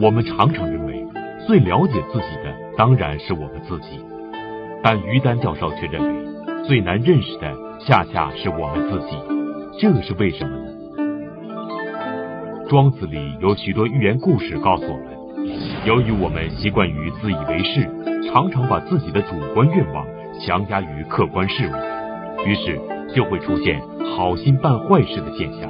我们常常认为最了解自己的当然是我们自己，但于丹教授却认为最难认识的恰恰是我们自己。这是为什么呢？庄子里有许多寓言故事告诉我们，由于我们习惯于自以为是，常常把自己的主观愿望强加于客观事物，于是就会出现好心办坏事的现象。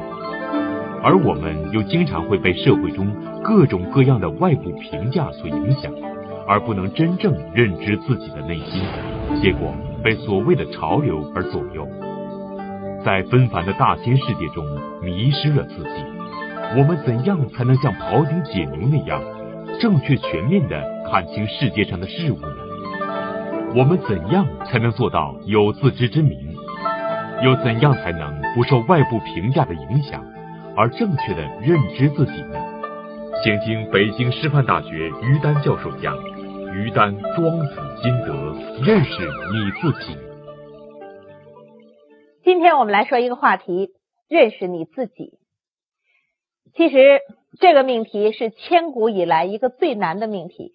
而我们又经常会被社会中各种各样的外部评价所影响，而不能真正认知自己的内心，结果被所谓的潮流而左右，在纷繁的大千世界中迷失了自己。我们怎样才能像庖丁解牛那样，正确全面的看清世界上的事物呢？我们怎样才能做到有自知之明？又怎样才能不受外部评价的影响？而正确的认知自己呢？请听北京师范大学于丹教授讲《于丹庄子心得》，认识你自己。今天我们来说一个话题：认识你自己。其实这个命题是千古以来一个最难的命题，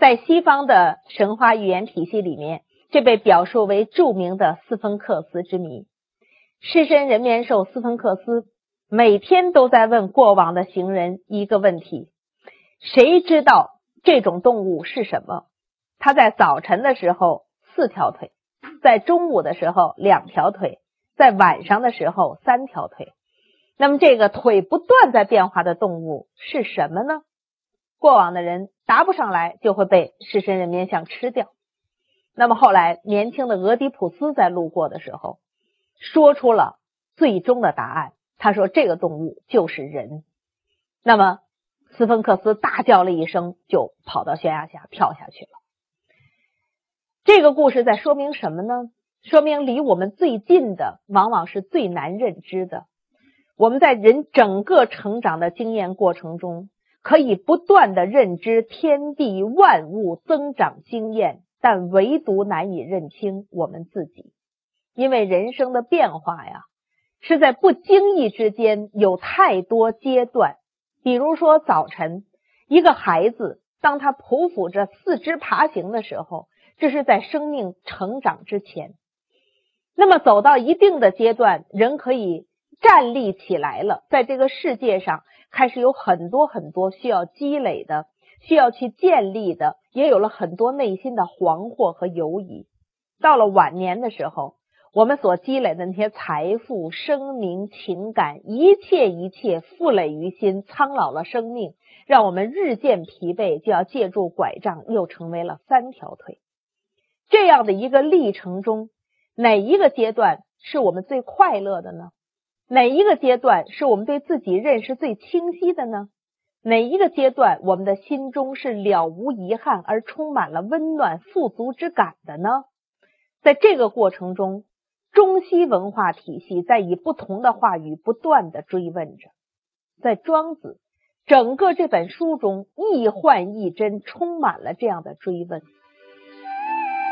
在西方的神话语言体系里面，这被表述为著名的斯芬克斯之谜。狮身人面兽斯芬克斯。每天都在问过往的行人一个问题：谁知道这种动物是什么？它在早晨的时候四条腿，在中午的时候两条腿，在晚上的时候三条腿。那么这个腿不断在变化的动物是什么呢？过往的人答不上来，就会被狮身人面像吃掉。那么后来年轻的俄狄浦斯在路过的时候，说出了最终的答案。他说：“这个动物就是人。”那么斯芬克斯大叫了一声，就跑到悬崖下跳下去了。这个故事在说明什么呢？说明离我们最近的，往往是最难认知的。我们在人整个成长的经验过程中，可以不断的认知天地万物增长经验，但唯独难以认清我们自己，因为人生的变化呀。是在不经意之间有太多阶段，比如说早晨，一个孩子当他匍匐着四肢爬行的时候，这是在生命成长之前。那么走到一定的阶段，人可以站立起来了，在这个世界上开始有很多很多需要积累的、需要去建立的，也有了很多内心的惶惑和犹疑。到了晚年的时候。我们所积累的那些财富、生命、情感，一切一切负累于心，苍老了生命，让我们日渐疲惫，就要借助拐杖，又成为了三条腿。这样的一个历程中，哪一个阶段是我们最快乐的呢？哪一个阶段是我们对自己认识最清晰的呢？哪一个阶段我们的心中是了无遗憾而充满了温暖富足之感的呢？在这个过程中。中西文化体系在以不同的话语不断的追问着，在庄子整个这本书中，一幻一真，充满了这样的追问。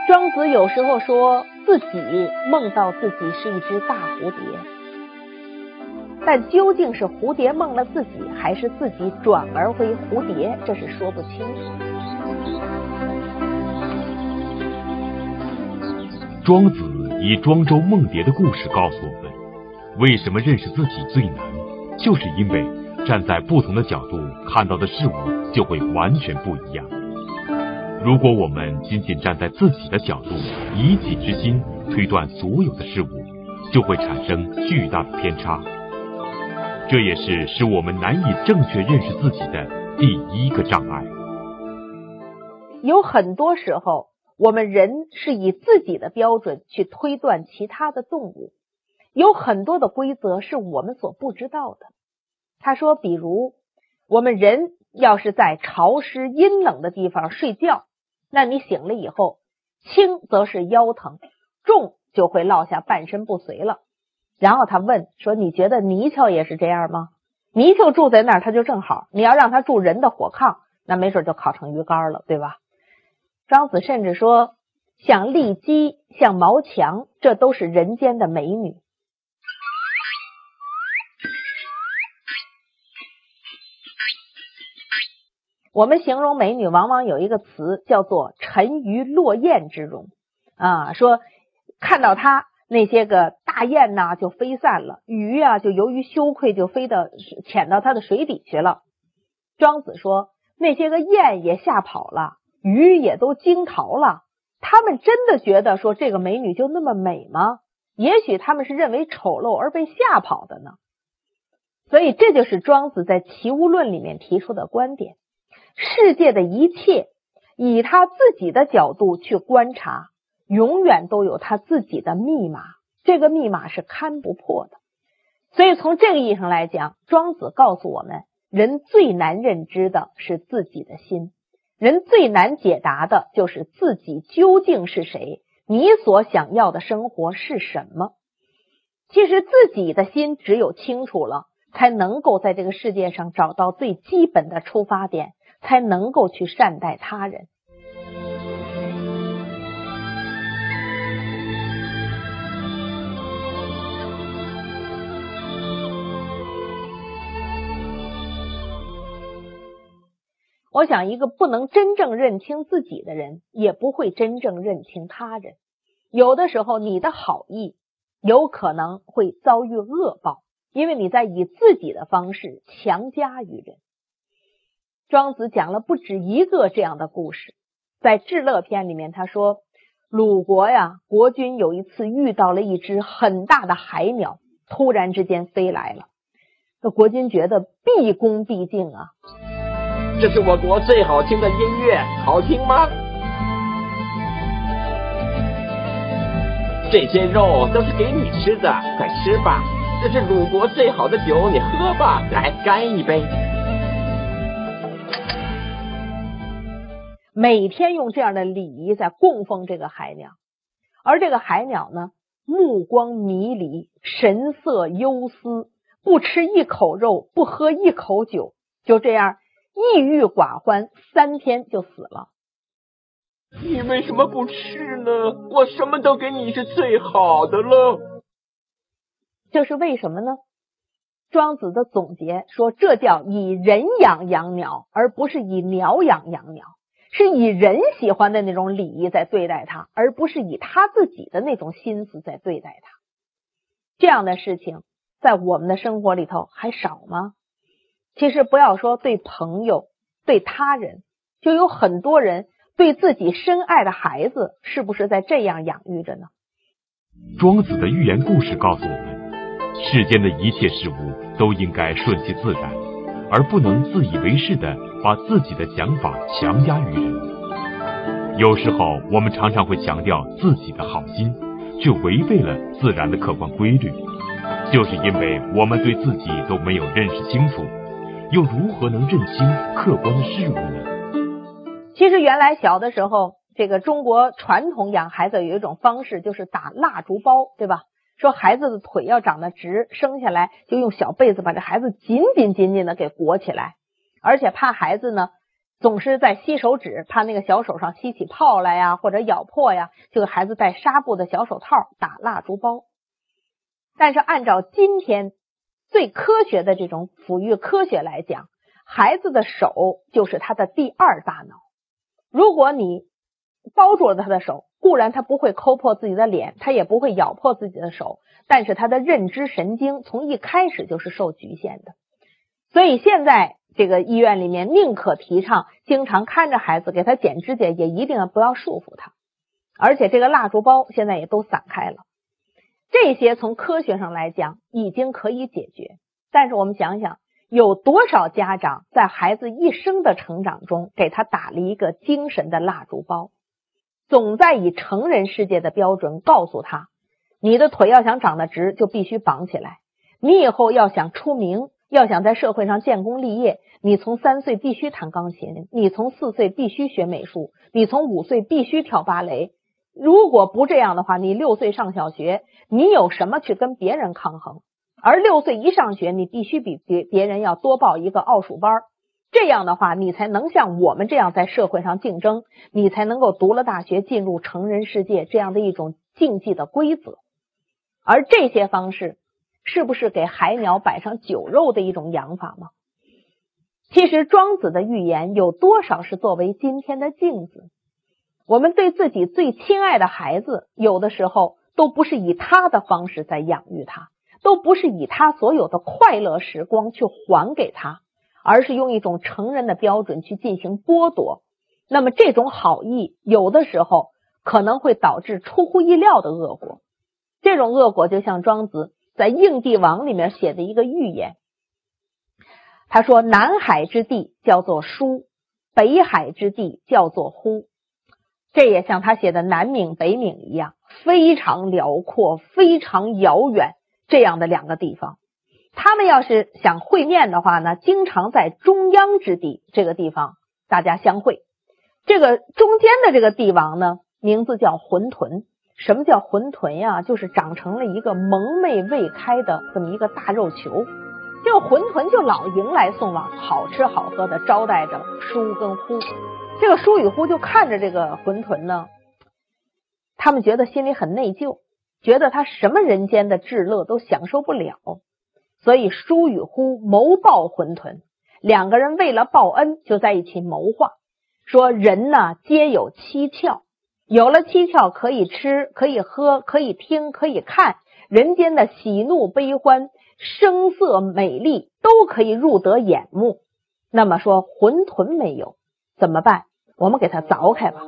庄子有时候说自己梦到自己是一只大蝴蝶，但究竟是蝴蝶梦了自己，还是自己转而为蝴蝶，这是说不清楚。庄子。以庄周梦蝶的故事告诉我们，为什么认识自己最难，就是因为站在不同的角度看到的事物就会完全不一样。如果我们仅仅站在自己的角度，以己之心推断所有的事物，就会产生巨大的偏差。这也是使我们难以正确认识自己的第一个障碍。有很多时候。我们人是以自己的标准去推断其他的动物，有很多的规则是我们所不知道的。他说，比如我们人要是在潮湿阴冷的地方睡觉，那你醒了以后，轻则是腰疼，重就会落下半身不遂了。然后他问说：“你觉得泥鳅也是这样吗？泥鳅住在那儿，它就正好；你要让它住人的火炕，那没准就烤成鱼干了，对吧？”庄子甚至说，像骊姬、像毛强，这都是人间的美女。我们形容美女，往往有一个词叫做“沉鱼落雁之容”啊，说看到她那些个大雁呐就飞散了，鱼啊就由于羞愧就飞到潜到它的水底去了。庄子说，那些个雁也吓跑了，鱼也都惊逃了。他们真的觉得说这个美女就那么美吗？也许他们是认为丑陋而被吓跑的呢。所以这就是庄子在《齐物论》里面提出的观点：世界的一切以他自己的角度去观察，永远都有他自己的密码，这个密码是看不破的。所以从这个意义上来讲，庄子告诉我们，人最难认知的是自己的心。人最难解答的就是自己究竟是谁，你所想要的生活是什么？其实自己的心只有清楚了，才能够在这个世界上找到最基本的出发点，才能够去善待他人。我想，一个不能真正认清自己的人，也不会真正认清他人。有的时候，你的好意有可能会遭遇恶报，因为你在以自己的方式强加于人。庄子讲了不止一个这样的故事，在《至乐篇》里面，他说鲁国呀，国君有一次遇到了一只很大的海鸟，突然之间飞来了，这国君觉得毕恭毕敬啊。这是我国最好听的音乐，好听吗？这些肉都是给你吃的，快吃吧。这是鲁国最好的酒，你喝吧，来干一杯。每天用这样的礼仪在供奉这个海鸟，而这个海鸟呢，目光迷离，神色忧思，不吃一口肉，不喝一口酒，就这样。抑郁寡欢，三天就死了。你为什么不吃呢？我什么都给你是最好的了。这是为什么呢？庄子的总结说，这叫以人养养鸟，而不是以鸟养养鸟，是以人喜欢的那种礼仪在对待它，而不是以他自己的那种心思在对待它。这样的事情在我们的生活里头还少吗？其实不要说对朋友、对他人，就有很多人对自己深爱的孩子，是不是在这样养育着呢？庄子的寓言故事告诉我们，世间的一切事物都应该顺其自然，而不能自以为是的把自己的想法强加于人。有时候我们常常会强调自己的好心，却违背了自然的客观规律，就是因为我们对自己都没有认识清楚。又如何能认清客观的事物呢？其实原来小的时候，这个中国传统养孩子有一种方式，就是打蜡烛包，对吧？说孩子的腿要长得直，生下来就用小被子把这孩子紧紧紧紧的给裹起来，而且怕孩子呢总是在吸手指，怕那个小手上吸起泡来呀，或者咬破呀，就给孩子戴纱布的小手套，打蜡烛包。但是按照今天。最科学的这种抚育科学来讲，孩子的手就是他的第二大脑。如果你包住了他的手，固然他不会抠破自己的脸，他也不会咬破自己的手，但是他的认知神经从一开始就是受局限的。所以现在这个医院里面宁可提倡经常看着孩子，给他剪指甲，也一定不要束缚他。而且这个蜡烛包现在也都散开了。这些从科学上来讲已经可以解决，但是我们想想，有多少家长在孩子一生的成长中给他打了一个精神的蜡烛包，总在以成人世界的标准告诉他：你的腿要想长得直，就必须绑起来；你以后要想出名，要想在社会上建功立业，你从三岁必须弹钢琴，你从四岁必须学美术，你从五岁必须跳芭蕾。如果不这样的话，你六岁上小学，你有什么去跟别人抗衡？而六岁一上学，你必须比别别人要多报一个奥数班这样的话，你才能像我们这样在社会上竞争，你才能够读了大学进入成人世界这样的一种竞技的规则。而这些方式，是不是给海鸟摆上酒肉的一种养法吗？其实庄子的寓言有多少是作为今天的镜子？我们对自己最亲爱的孩子，有的时候都不是以他的方式在养育他，都不是以他所有的快乐时光去还给他，而是用一种成人的标准去进行剥夺。那么这种好意，有的时候可能会导致出乎意料的恶果。这种恶果，就像庄子在《应帝王》里面写的一个寓言，他说：“南海之地叫做舒，北海之地叫做呼。”这也像他写的南冥北冥一样，非常辽阔、非常遥远这样的两个地方。他们要是想会面的话呢，经常在中央之地这个地方大家相会。这个中间的这个帝王呢，名字叫浑沌。什么叫浑沌呀？就是长成了一个蒙昧未开的这么一个大肉球。这个浑沌就老迎来送往，好吃好喝的招待着舒跟呼。这个舒与呼就看着这个浑沌呢，他们觉得心里很内疚，觉得他什么人间的至乐都享受不了，所以舒与呼谋报浑沌，两个人为了报恩就在一起谋划，说人呢皆有七窍，有了七窍可以吃，可以喝，可以听，可以看，人间的喜怒悲欢、声色美丽都可以入得眼目。那么说浑沌没有。怎么办？我们给它凿开吧。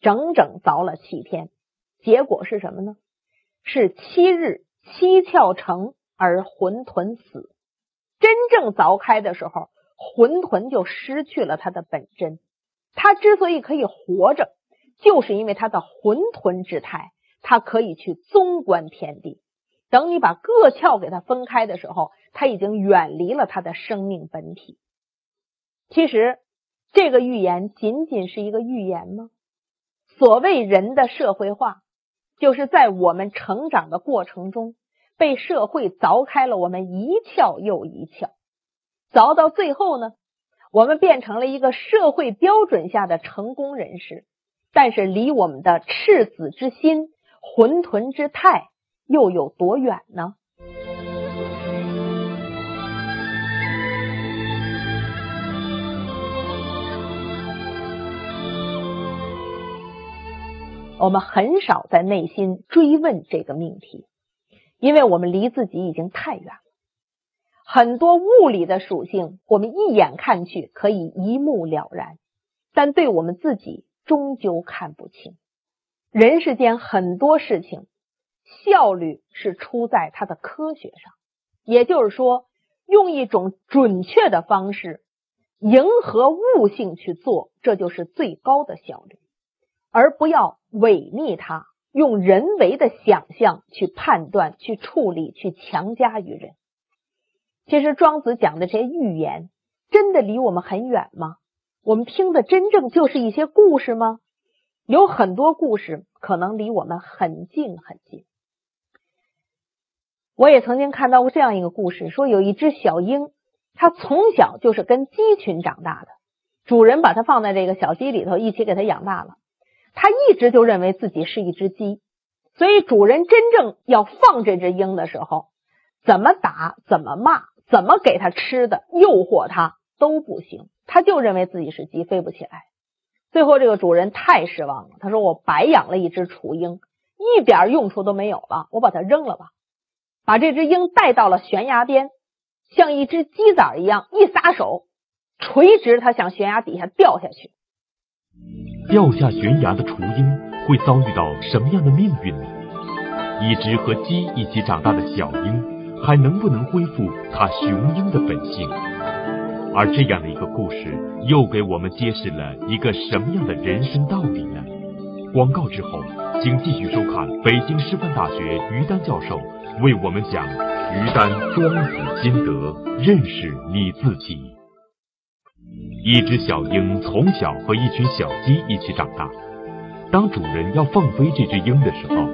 整整凿了七天，结果是什么呢？是七日七窍成而浑沌死。真正凿开的时候。浑沌就失去了它的本真，它之所以可以活着，就是因为它的浑沌之态，它可以去纵观天地。等你把各窍给它分开的时候，它已经远离了它的生命本体。其实这个预言仅仅是一个预言吗？所谓人的社会化，就是在我们成长的过程中，被社会凿开了我们一窍又一窍。凿到最后呢，我们变成了一个社会标准下的成功人士，但是离我们的赤子之心、浑沌之态又有多远呢？我们很少在内心追问这个命题，因为我们离自己已经太远。很多物理的属性，我们一眼看去可以一目了然，但对我们自己终究看不清。人世间很多事情，效率是出在它的科学上，也就是说，用一种准确的方式迎合物性去做，这就是最高的效率，而不要违逆它，用人为的想象去判断、去处理、去强加于人。其实庄子讲的这些寓言，真的离我们很远吗？我们听的真正就是一些故事吗？有很多故事可能离我们很近很近。我也曾经看到过这样一个故事，说有一只小鹰，它从小就是跟鸡群长大的，主人把它放在这个小鸡里头，一起给它养大了。它一直就认为自己是一只鸡，所以主人真正要放这只鹰的时候，怎么打，怎么骂。怎么给他吃的，诱惑他都不行，他就认为自己是鸡，飞不起来。最后这个主人太失望了，他说：“我白养了一只雏鹰，一点用处都没有了，我把它扔了吧。”把这只鹰带到了悬崖边，像一只鸡仔一样，一撒手，垂直它向悬崖底下掉下去。掉下悬崖的雏鹰会遭遇到什么样的命运呢？一只和鸡一起长大的小鹰。还能不能恢复它雄鹰的本性？而这样的一个故事，又给我们揭示了一个什么样的人生道理呢？广告之后，请继续收看北京师范大学于丹教授为我们讲于丹庄子心得，认识你自己。一只小鹰从小和一群小鸡一起长大，当主人要放飞这只鹰的时候，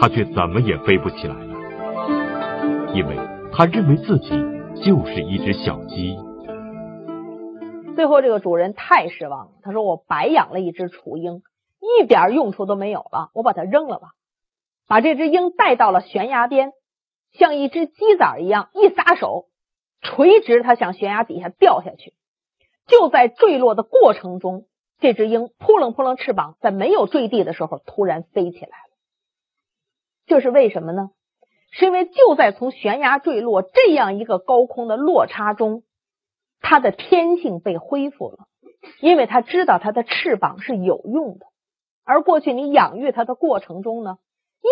它却怎么也飞不起来了。因为他认为自己就是一只小鸡，最后这个主人太失望了，他说：“我白养了一只雏鹰，一点用处都没有了，我把它扔了吧。”把这只鹰带到了悬崖边，像一只鸡仔一样一撒手，垂直它向悬崖底下掉下去。就在坠落的过程中，这只鹰扑棱扑棱翅膀，在没有坠地的时候突然飞起来了。这是为什么呢？是因为就在从悬崖坠落这样一个高空的落差中，它的天性被恢复了，因为它知道它的翅膀是有用的。而过去你养育它的过程中呢，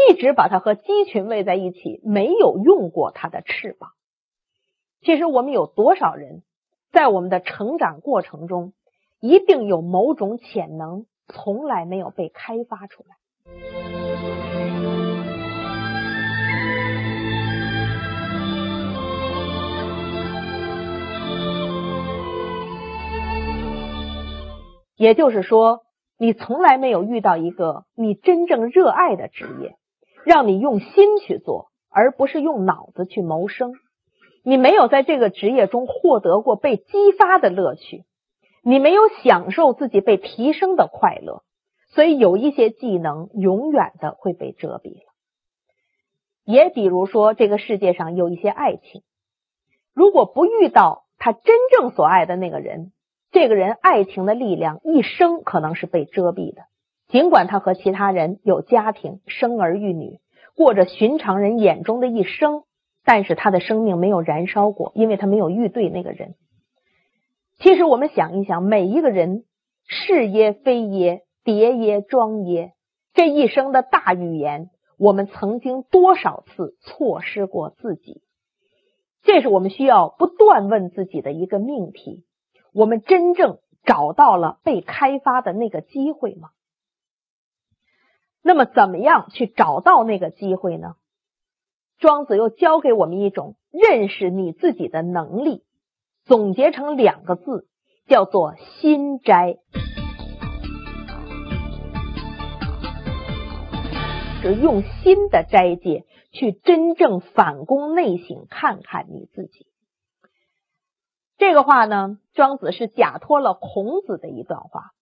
一直把它和鸡群喂在一起，没有用过它的翅膀。其实我们有多少人？在我们的成长过程中，一定有某种潜能从来没有被开发出来。也就是说，你从来没有遇到一个你真正热爱的职业，让你用心去做，而不是用脑子去谋生。你没有在这个职业中获得过被激发的乐趣，你没有享受自己被提升的快乐，所以有一些技能永远的会被遮蔽了。也比如说，这个世界上有一些爱情，如果不遇到他真正所爱的那个人，这个人爱情的力量一生可能是被遮蔽的。尽管他和其他人有家庭、生儿育女，过着寻常人眼中的一生。但是他的生命没有燃烧过，因为他没有遇对那个人。其实我们想一想，每一个人是耶非耶，叠耶庄耶，这一生的大语言，我们曾经多少次错失过自己？这是我们需要不断问自己的一个命题：我们真正找到了被开发的那个机会吗？那么，怎么样去找到那个机会呢？庄子又教给我们一种认识你自己的能力，总结成两个字，叫做“心斋”，是用心的斋戒去真正反攻内省，看看你自己。这个话呢，庄子是假托了孔子的一段话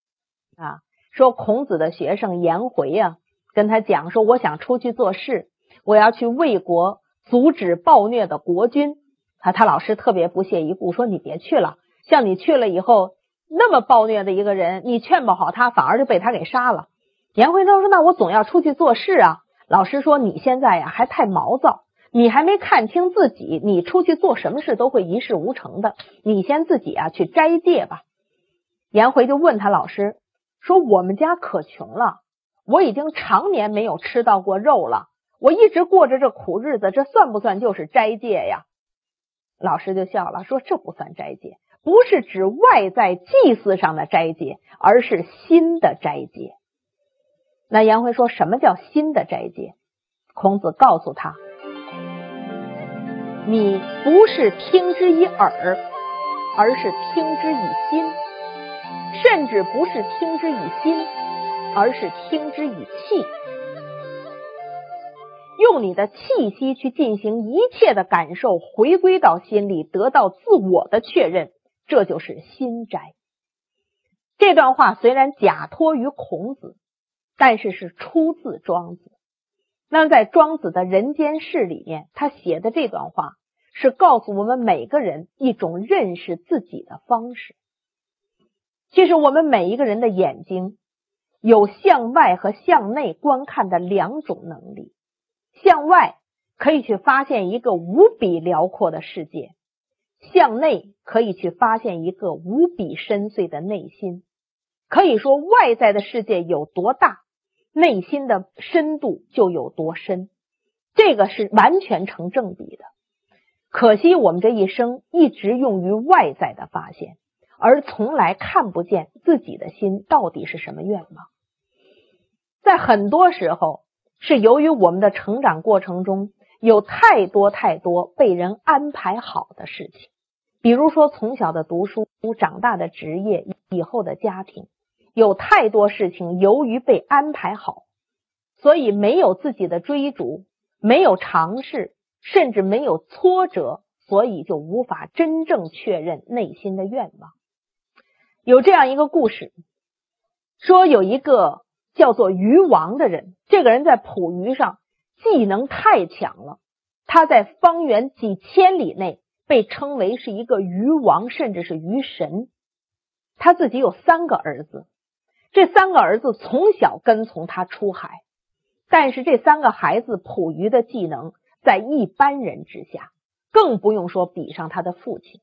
啊，说孔子的学生颜回呀，跟他讲说，我想出去做事。我要去魏国阻止暴虐的国君，他他老师特别不屑一顾，说你别去了。像你去了以后，那么暴虐的一个人，你劝不好他，反而就被他给杀了。颜回他说：“那我总要出去做事啊。”老师说：“你现在呀还太毛躁，你还没看清自己，你出去做什么事都会一事无成的。你先自己啊去斋戒吧。”颜回就问他老师说：“我们家可穷了，我已经常年没有吃到过肉了。”我一直过着这苦日子，这算不算就是斋戒呀？老师就笑了，说这不算斋戒，不是指外在祭祀上的斋戒，而是心的斋戒。那颜回说什么叫心的斋戒？孔子告诉他，你不是听之以耳，而是听之以心，甚至不是听之以心，而是听之以气。用你的气息去进行一切的感受，回归到心里，得到自我的确认，这就是心斋。这段话虽然假托于孔子，但是是出自庄子。那么在庄子的人间世里面，他写的这段话是告诉我们每个人一种认识自己的方式。其实我们每一个人的眼睛有向外和向内观看的两种能力。向外可以去发现一个无比辽阔的世界，向内可以去发现一个无比深邃的内心。可以说，外在的世界有多大，内心的深度就有多深，这个是完全成正比的。可惜我们这一生一直用于外在的发现，而从来看不见自己的心到底是什么愿望。在很多时候。是由于我们的成长过程中有太多太多被人安排好的事情，比如说从小的读书、长大的职业、以后的家庭，有太多事情由于被安排好，所以没有自己的追逐，没有尝试，甚至没有挫折，所以就无法真正确认内心的愿望。有这样一个故事，说有一个叫做鱼王的人，这个人在捕鱼上技能太强了，他在方圆几千里内被称为是一个鱼王，甚至是鱼神。他自己有三个儿子，这三个儿子从小跟从他出海，但是这三个孩子捕鱼的技能在一般人之下，更不用说比上他的父亲。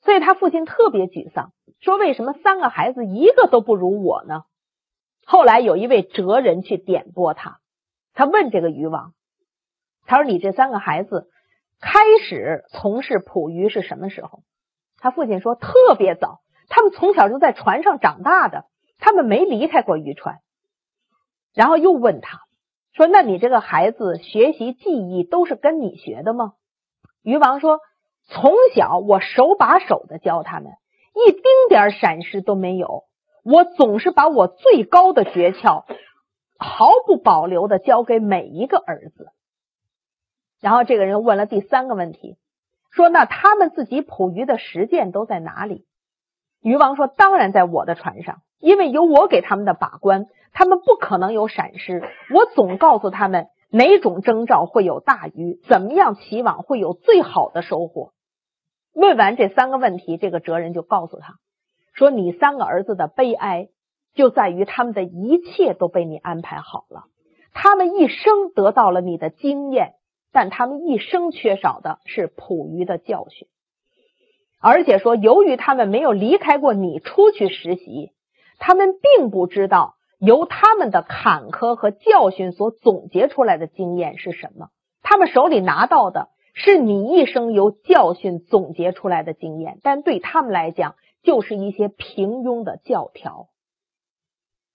所以他父亲特别沮丧，说：“为什么三个孩子一个都不如我呢？”后来有一位哲人去点拨他，他问这个渔王：“他说你这三个孩子开始从事捕鱼是什么时候？”他父亲说：“特别早，他们从小就在船上长大的，他们没离开过渔船。”然后又问他说：“那你这个孩子学习技艺都是跟你学的吗？”渔王说。从小我手把手的教他们，一丁点闪失都没有。我总是把我最高的诀窍毫不保留的教给每一个儿子。然后这个人问了第三个问题，说：“那他们自己捕鱼的实践都在哪里？”渔王说：“当然在我的船上，因为有我给他们的把关，他们不可能有闪失。我总告诉他们哪种征兆会有大鱼，怎么样起网会有最好的收获。”问完这三个问题，这个哲人就告诉他说：“你三个儿子的悲哀就在于他们的一切都被你安排好了，他们一生得到了你的经验，但他们一生缺少的是捕鱼的教训。而且说，由于他们没有离开过你出去实习，他们并不知道由他们的坎坷和教训所总结出来的经验是什么。他们手里拿到的。”是你一生由教训总结出来的经验，但对他们来讲，就是一些平庸的教条。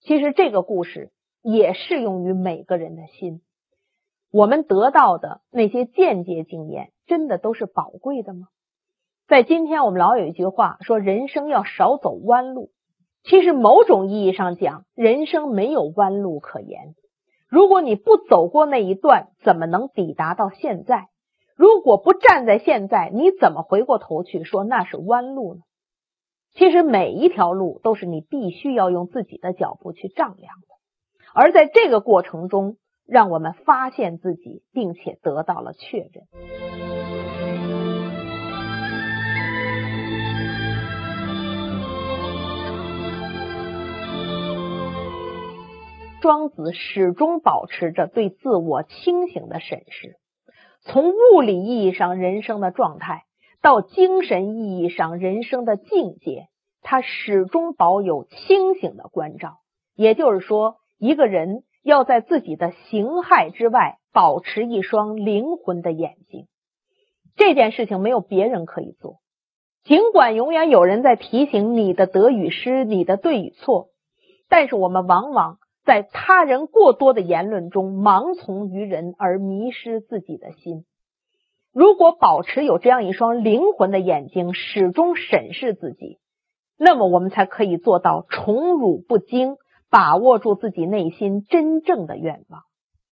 其实这个故事也适用于每个人的心。我们得到的那些间接经验，真的都是宝贵的吗？在今天，我们老有一句话说：“人生要少走弯路。”其实，某种意义上讲，人生没有弯路可言。如果你不走过那一段，怎么能抵达到现在？如果不站在现在，你怎么回过头去说那是弯路呢？其实每一条路都是你必须要用自己的脚步去丈量的，而在这个过程中，让我们发现自己，并且得到了确认。庄子始终保持着对自我清醒的审视。从物理意义上人生的状态，到精神意义上人生的境界，他始终保有清醒的关照。也就是说，一个人要在自己的形骸之外保持一双灵魂的眼睛。这件事情没有别人可以做。尽管永远有人在提醒你的得与失，你的对与错，但是我们往往。在他人过多的言论中盲从于人而迷失自己的心。如果保持有这样一双灵魂的眼睛，始终审视自己，那么我们才可以做到宠辱不惊，把握住自己内心真正的愿望。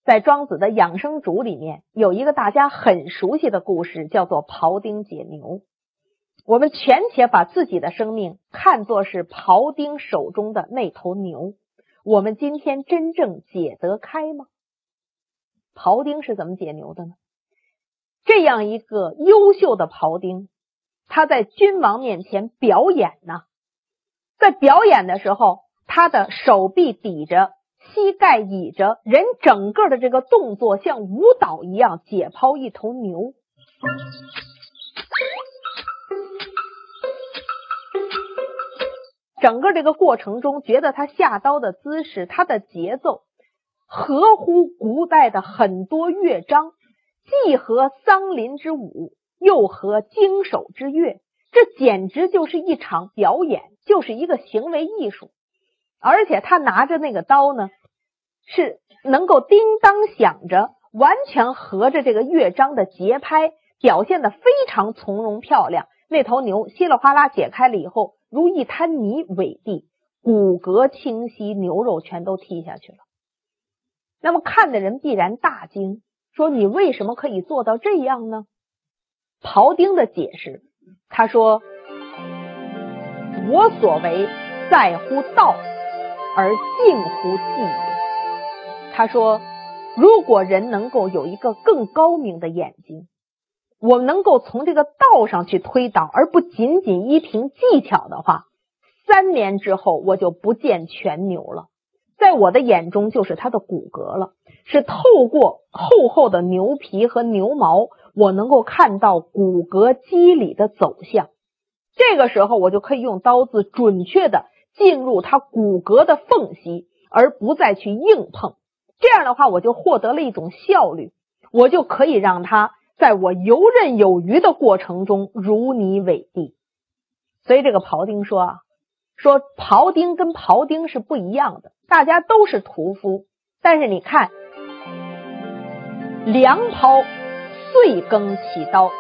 在庄子的养生主里面，有一个大家很熟悉的故事，叫做庖丁解牛。我们全且把自己的生命看作是庖丁手中的那头牛。我们今天真正解得开吗？庖丁是怎么解牛的呢？这样一个优秀的庖丁，他在君王面前表演呢，在表演的时候，他的手臂抵着，膝盖倚着，人整个的这个动作像舞蹈一样解剖一头牛。整个这个过程中，觉得他下刀的姿势，他的节奏合乎古代的很多乐章，既合桑林之舞，又合经手之乐，这简直就是一场表演，就是一个行为艺术。而且他拿着那个刀呢，是能够叮当响着，完全合着这个乐章的节拍，表现的非常从容漂亮。那头牛稀里哗啦解开了以后。如一滩泥尾地，骨骼清晰，牛肉全都踢下去了。那么看的人必然大惊，说：“你为什么可以做到这样呢？”庖丁的解释，他说：“我所为在乎道，而近乎技也。他说，如果人能够有一个更高明的眼睛，我能够从这个道上去推导，而不仅仅依凭技巧的话，三年之后我就不见全牛了。在我的眼中，就是它的骨骼了，是透过厚厚的牛皮和牛毛，我能够看到骨骼肌理的走向。这个时候，我就可以用刀子准确的进入它骨骼的缝隙，而不再去硬碰。这样的话，我就获得了一种效率，我就可以让它在我游刃有余的过程中如泥伟地。所以，这个庖丁说啊，说庖丁跟庖丁是不一样的。大家都是屠夫，但是你看，良庖岁耕其刀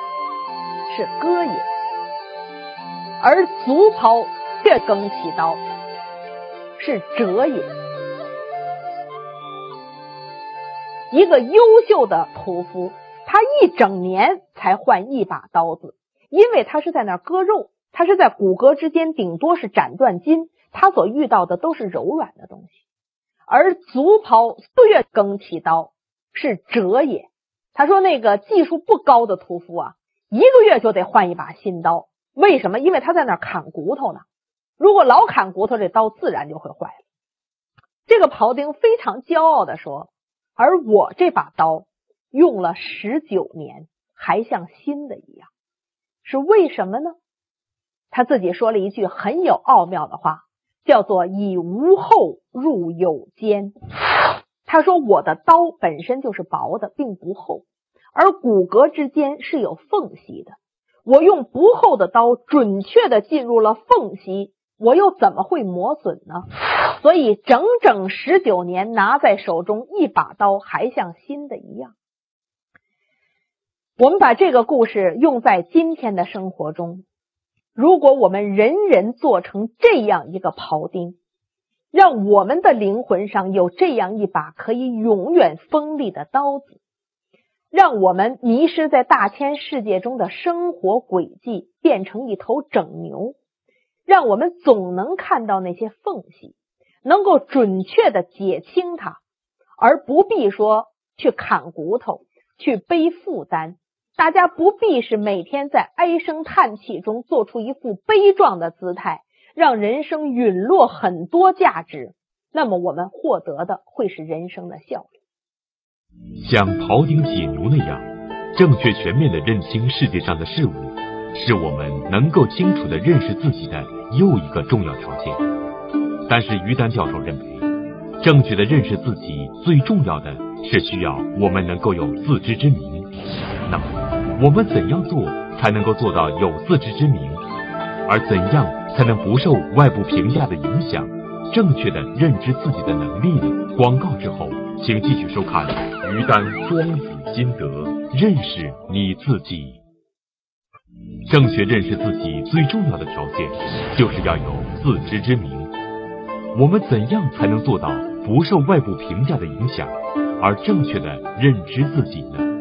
是割也，而足庖月耕其刀是折也。一个优秀的屠夫，他一整年才换一把刀子，因为他是在那割肉，他是在骨骼之间，顶多是斩断筋。他所遇到的都是柔软的东西，而足刨岁月更其刀是折也。他说那个技术不高的屠夫啊，一个月就得换一把新刀。为什么？因为他在那砍骨头呢。如果老砍骨头，这刀自然就会坏了。这个庖丁非常骄傲的说：“而我这把刀用了十九年，还像新的一样，是为什么呢？”他自己说了一句很有奥妙的话。叫做以无厚入有间。他说：“我的刀本身就是薄的，并不厚，而骨骼之间是有缝隙的。我用不厚的刀，准确的进入了缝隙，我又怎么会磨损呢？所以整整十九年拿在手中，一把刀还像新的一样。我们把这个故事用在今天的生活中。”如果我们人人做成这样一个庖丁，让我们的灵魂上有这样一把可以永远锋利的刀子，让我们迷失在大千世界中的生活轨迹变成一头整牛，让我们总能看到那些缝隙，能够准确的解清它，而不必说去砍骨头，去背负担。大家不必是每天在唉声叹气中做出一副悲壮的姿态，让人生陨落很多价值。那么我们获得的会是人生的效率。像庖丁解牛那样，正确全面的认清世界上的事物，是我们能够清楚的认识自己的又一个重要条件。但是于丹教授认为，正确的认识自己最重要的是需要我们能够有自知之明。那么。我们怎样做才能够做到有自知之明？而怎样才能不受外部评价的影响，正确的认知自己的能力呢？广告之后，请继续收看于丹庄子心得，认识你自己。正确认识自己最重要的条件，就是要有自知之明。我们怎样才能做到不受外部评价的影响，而正确的认知自己呢？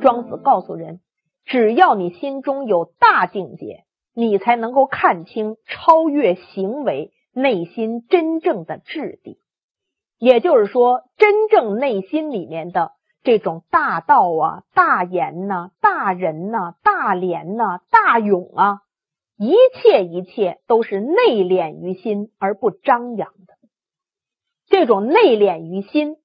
庄子告诉人：只要你心中有大境界，你才能够看清超越行为内心真正的质地。也就是说，真正内心里面的这种大道啊、大言呐、大人呐、大廉呐、大勇啊，一切一切都是内敛于心而不张扬的。这种内敛于心，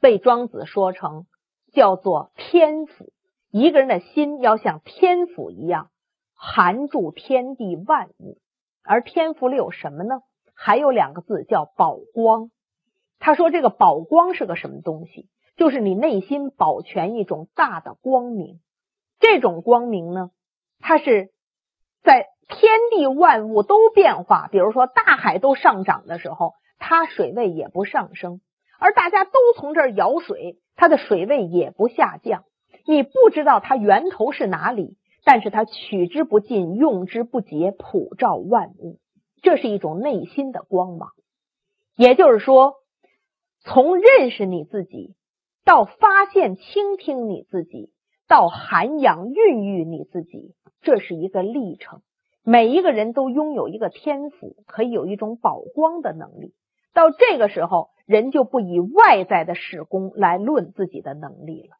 被庄子说成。叫做天府，一个人的心要像天府一样含住天地万物，而天府里有什么呢？还有两个字叫宝光。他说这个宝光是个什么东西？就是你内心保全一种大的光明。这种光明呢，它是在天地万物都变化，比如说大海都上涨的时候，它水位也不上升，而大家都从这儿舀水。它的水位也不下降，你不知道它源头是哪里，但是它取之不尽，用之不竭，普照万物。这是一种内心的光芒。也就是说，从认识你自己，到发现、倾听你自己，到涵养、孕育你自己，这是一个历程。每一个人都拥有一个天赋，可以有一种宝光的能力。到这个时候，人就不以外在的史功来论自己的能力了。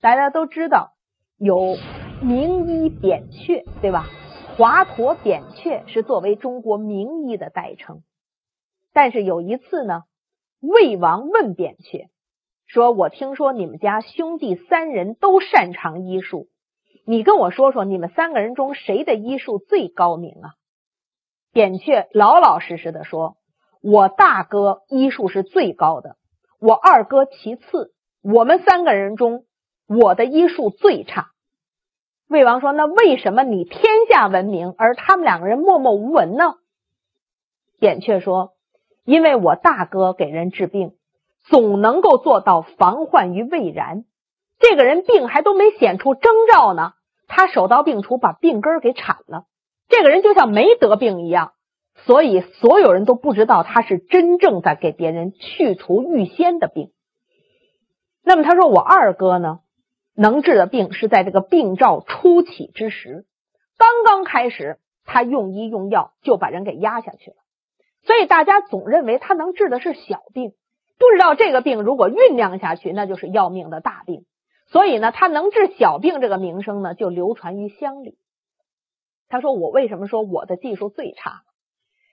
大家都知道有名医扁鹊，对吧？华佗、扁鹊是作为中国名医的代称。但是有一次呢，魏王问扁鹊说：“我听说你们家兄弟三人都擅长医术，你跟我说说，你们三个人中谁的医术最高明啊？”扁鹊老老实实的说：“我大哥医术是最高的，我二哥其次，我们三个人中，我的医术最差。”魏王说：“那为什么你天下闻名，而他们两个人默默无闻呢？”扁鹊说。因为我大哥给人治病，总能够做到防患于未然。这个人病还都没显出征兆呢，他手到病除，把病根给铲了。这个人就像没得病一样，所以所有人都不知道他是真正在给别人去除预先的病。那么他说，我二哥呢，能治的病是在这个病兆初起之时，刚刚开始，他用医用药就把人给压下去了。所以大家总认为他能治的是小病，不知道这个病如果酝酿下去，那就是要命的大病。所以呢，他能治小病这个名声呢，就流传于乡里。他说：“我为什么说我的技术最差？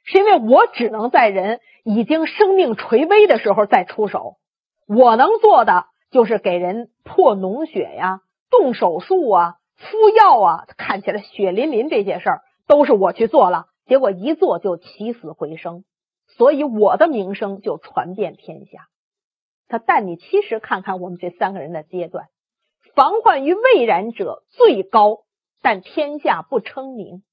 是因为我只能在人已经生命垂危的时候再出手。我能做的就是给人破脓血呀、动手术啊、敷药啊，看起来血淋淋这些事儿都是我去做了。”结果一做就起死回生，所以我的名声就传遍天下。他但你其实看看我们这三个人的阶段，防患于未然者最高，但天下不称名。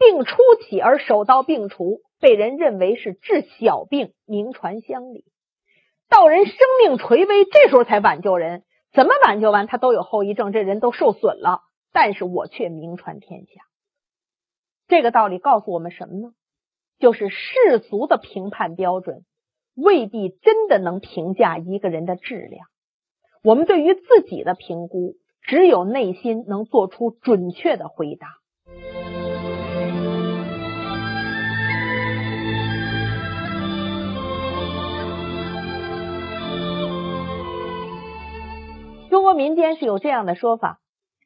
病初起而手到病除，被人认为是治小病，名传乡里。到人生命垂危，这时候才挽救人，怎么挽救完他都有后遗症，这人都受损了，但是我却名传天下。这个道理告诉我们什么呢？就是世俗的评判标准未必真的能评价一个人的质量。我们对于自己的评估，只有内心能做出准确的回答。中国民间是有这样的说法。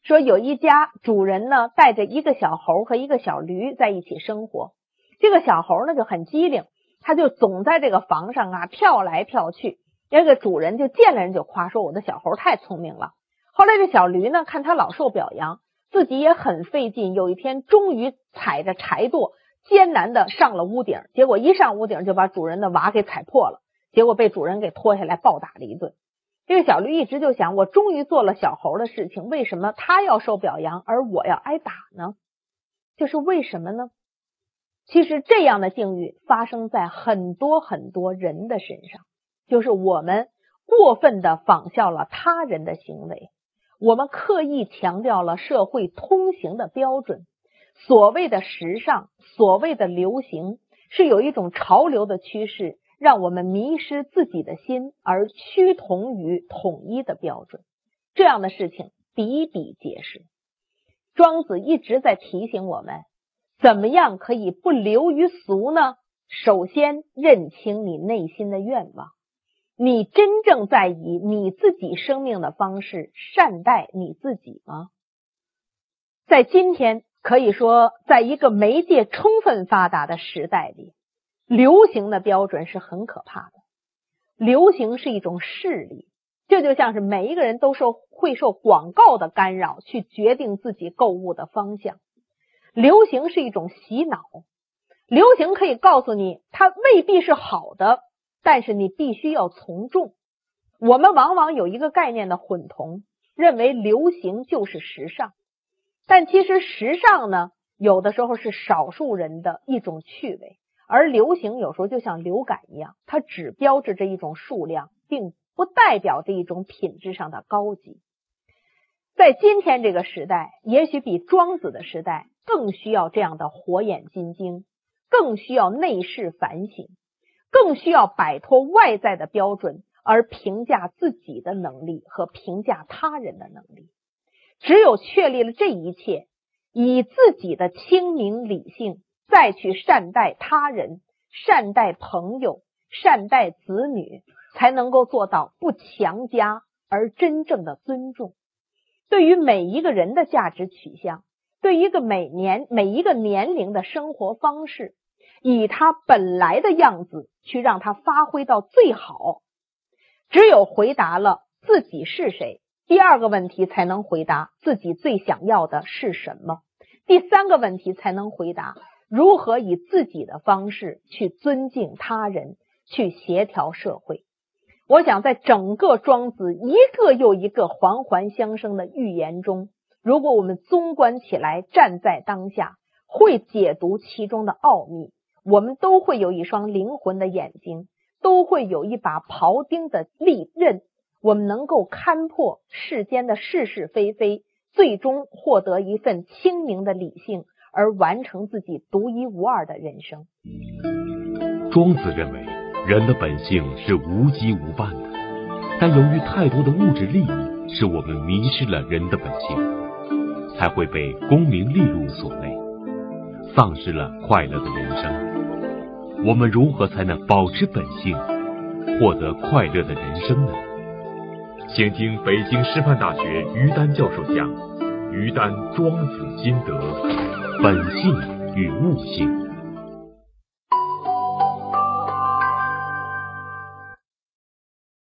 说有一家主人呢，带着一个小猴和一个小驴在一起生活。这个小猴呢就很机灵，他就总在这个房上啊跳来跳去。这个主人就见了人就夸说：“我的小猴太聪明了。”后来这小驴呢，看他老受表扬，自己也很费劲。有一天，终于踩着柴垛艰难的上了屋顶，结果一上屋顶就把主人的瓦给踩破了，结果被主人给拖下来暴打了一顿。这个小驴一直就想，我终于做了小猴的事情，为什么他要受表扬，而我要挨打呢？就是为什么呢？其实这样的境遇发生在很多很多人的身上，就是我们过分的仿效了他人的行为，我们刻意强调了社会通行的标准，所谓的时尚，所谓的流行，是有一种潮流的趋势。让我们迷失自己的心，而趋同于统一的标准，这样的事情比比皆是。庄子一直在提醒我们，怎么样可以不流于俗呢？首先认清你内心的愿望，你真正在以你自己生命的方式善待你自己吗？在今天，可以说，在一个媒介充分发达的时代里。流行的标准是很可怕的，流行是一种势力，这就像是每一个人都受会受广告的干扰，去决定自己购物的方向。流行是一种洗脑，流行可以告诉你它未必是好的，但是你必须要从众。我们往往有一个概念的混同，认为流行就是时尚，但其实时尚呢，有的时候是少数人的一种趣味。而流行有时候就像流感一样，它只标志着一种数量，并不代表着一种品质上的高级。在今天这个时代，也许比庄子的时代更需要这样的火眼金睛，更需要内视反省，更需要摆脱外在的标准，而评价自己的能力和评价他人的能力。只有确立了这一切，以自己的清明理性，再去善待他人、善待朋友、善待子女，才能够做到不强加而真正的尊重。对于每一个人的价值取向，对一个每年每一个年龄的生活方式，以他本来的样子去让他发挥到最好。只有回答了自己是谁。第二个问题才能回答自己最想要的是什么，第三个问题才能回答如何以自己的方式去尊敬他人，去协调社会。我想，在整个庄子一个又一个环环相生的寓言中，如果我们综观起来，站在当下，会解读其中的奥秘，我们都会有一双灵魂的眼睛，都会有一把庖丁的利刃。我们能够看破世间的是是非非，最终获得一份清明的理性，而完成自己独一无二的人生。庄子认为，人的本性是无羁无伴的，但由于太多的物质利益，使我们迷失了人的本性，才会被功名利禄所累，丧失了快乐的人生。我们如何才能保持本性，获得快乐的人生呢？请听北京师范大学于丹教授讲《于丹庄子心得：本性与悟性》。